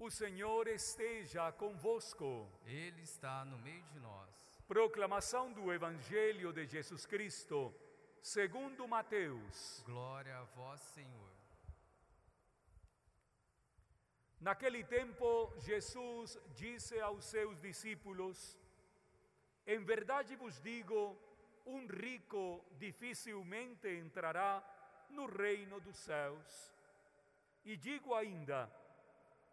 O Senhor esteja convosco. Ele está no meio de nós. Proclamação do Evangelho de Jesus Cristo, segundo Mateus. Glória a vós, Senhor. Naquele tempo, Jesus disse aos seus discípulos: Em verdade vos digo, um rico dificilmente entrará no reino dos céus. E digo ainda: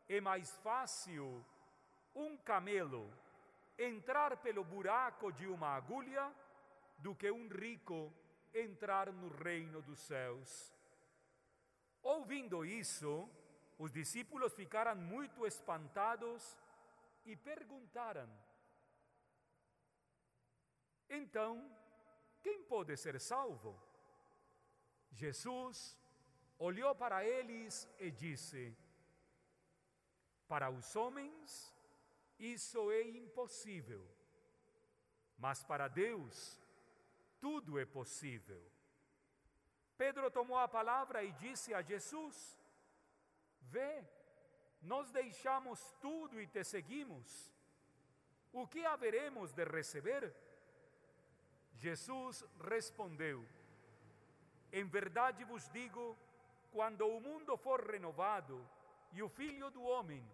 é mais fácil um camelo entrar pelo buraco de uma agulha do que um rico entrar no reino dos céus. Ouvindo isso, os discípulos ficaram muito espantados e perguntaram: Então, quem pode ser salvo? Jesus olhou para eles e disse: Para os homens, isso é impossível, mas para Deus, tudo é possível. Pedro tomou a palavra e disse a Jesus: Vê, nós deixamos tudo e te seguimos. O que haveremos de receber? Jesus respondeu: Em verdade vos digo, quando o mundo for renovado e o Filho do Homem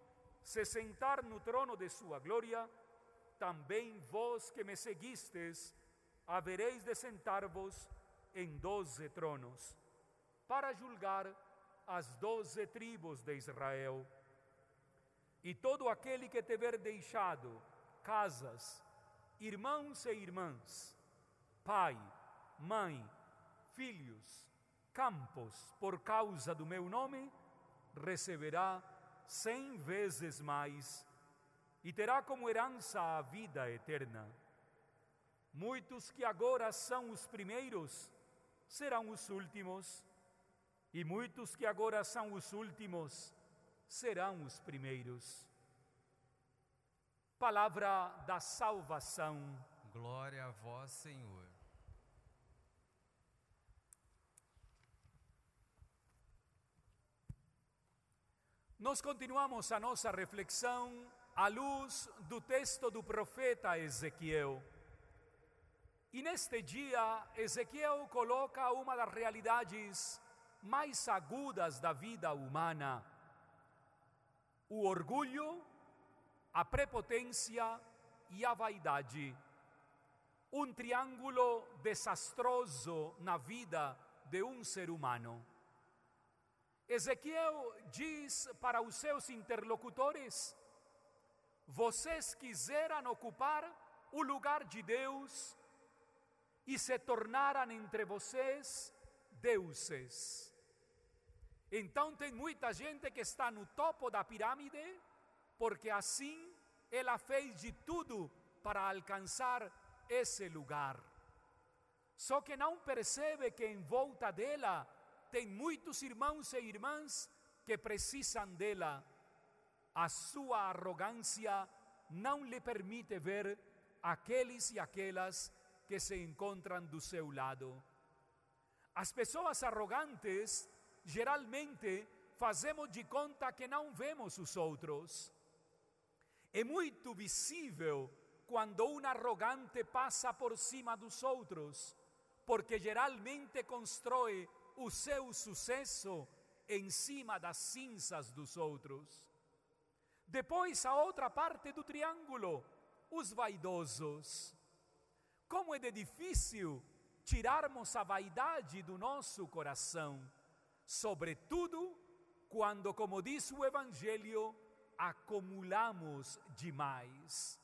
se sentar no trono de sua glória, também vós que me seguistes, havereis de sentar-vos em doze tronos, para julgar as doze tribos de Israel. E todo aquele que tiver deixado casas, irmãos e irmãs, pai, mãe, filhos, campos, por causa do meu nome, receberá cem vezes mais e terá como herança a vida eterna. Muitos que agora são os primeiros serão os últimos, e muitos que agora são os últimos serão os primeiros. Palavra da salvação. Glória a vós, Senhor. Nós continuamos a nossa reflexão à luz do texto do profeta Ezequiel. E neste dia, Ezequiel coloca uma das realidades mais agudas da vida humana: o orgulho, a prepotência e a vaidade. Um triângulo desastroso na vida de um ser humano. Ezequiel diz para os seus interlocutores: vocês quiseram ocupar o lugar de Deus e se tornaram entre vocês deuses. Então tem muita gente que está no topo da pirâmide, porque assim ela fez de tudo para alcançar esse lugar. Só que não percebe que em volta dela tem muitos irmãos e irmãs que precisam dela. A sua arrogância não lhe permite ver aqueles e aquelas que se encontram do seu lado. As pessoas arrogantes, geralmente, fazemos de conta que não vemos os outros. É muito visível quando um arrogante passa por cima dos outros, porque geralmente constrói o seu sucesso em cima das cinzas dos outros. Depois, a outra parte do triângulo, os vaidosos. Como é difícil tirarmos a vaidade do nosso coração, sobretudo quando, como diz o Evangelho, acumulamos demais.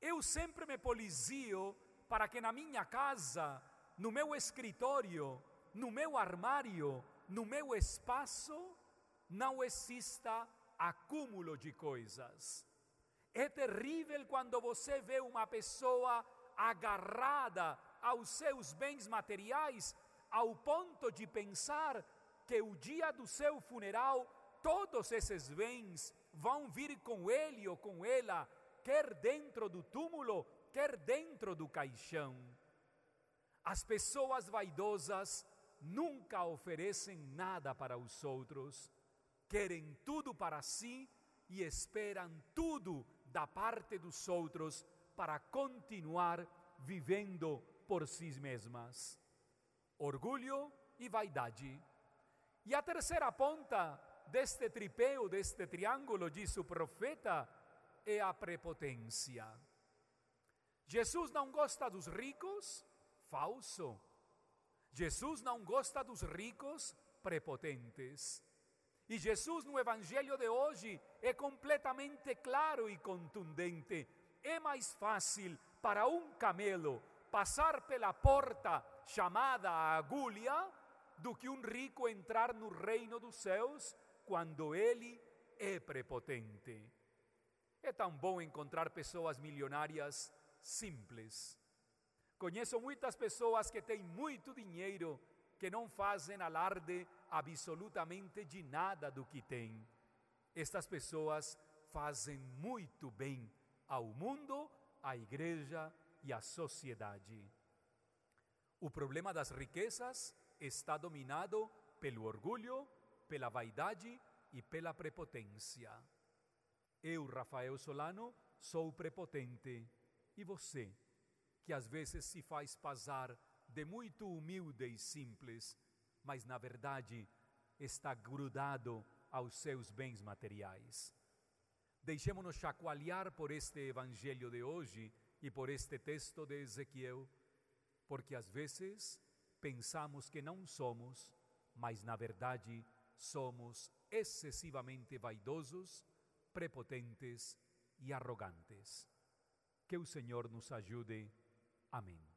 Eu sempre me polizio para que na minha casa, no meu escritório, no meu armário, no meu espaço, não exista acúmulo de coisas. É terrível quando você vê uma pessoa agarrada aos seus bens materiais ao ponto de pensar que o dia do seu funeral todos esses bens vão vir com ele ou com ela, quer dentro do túmulo, quer dentro do caixão. As pessoas vaidosas nunca oferecem nada para os outros, querem tudo para si e esperam tudo da parte dos outros para continuar vivendo por si mesmas. Orgulho e vaidade. E a terceira ponta deste tripé ou deste triângulo, diz o profeta, é a prepotência. Jesus não gosta dos ricos? Falso. Jesus não gosta dos ricos prepotentes. E Jesus, no Evangelho de hoje, é completamente claro e contundente. É mais fácil para um camelo passar pela porta chamada agulha do que um rico entrar no reino dos céus quando ele é prepotente. É tão bom encontrar pessoas milionárias simples. Conheço muitas pessoas que têm muito dinheiro que não fazem alarde absolutamente de nada do que têm. Estas pessoas fazem muito bem ao mundo, à igreja e à sociedade. O problema das riquezas está dominado pelo orgulho, pela vaidade e pela prepotência. Eu, Rafael Solano, sou prepotente. E você, que às vezes se faz passar de muito humilde e simples, mas na verdade está grudado aos seus bens materiais. Deixemos-nos chacoalhar por este evangelho de hoje e por este texto de Ezequiel, porque às vezes pensamos que não somos, mas na verdade somos excessivamente vaidosos, prepotentes e arrogantes. Que o Senhor nos ajude. Amén.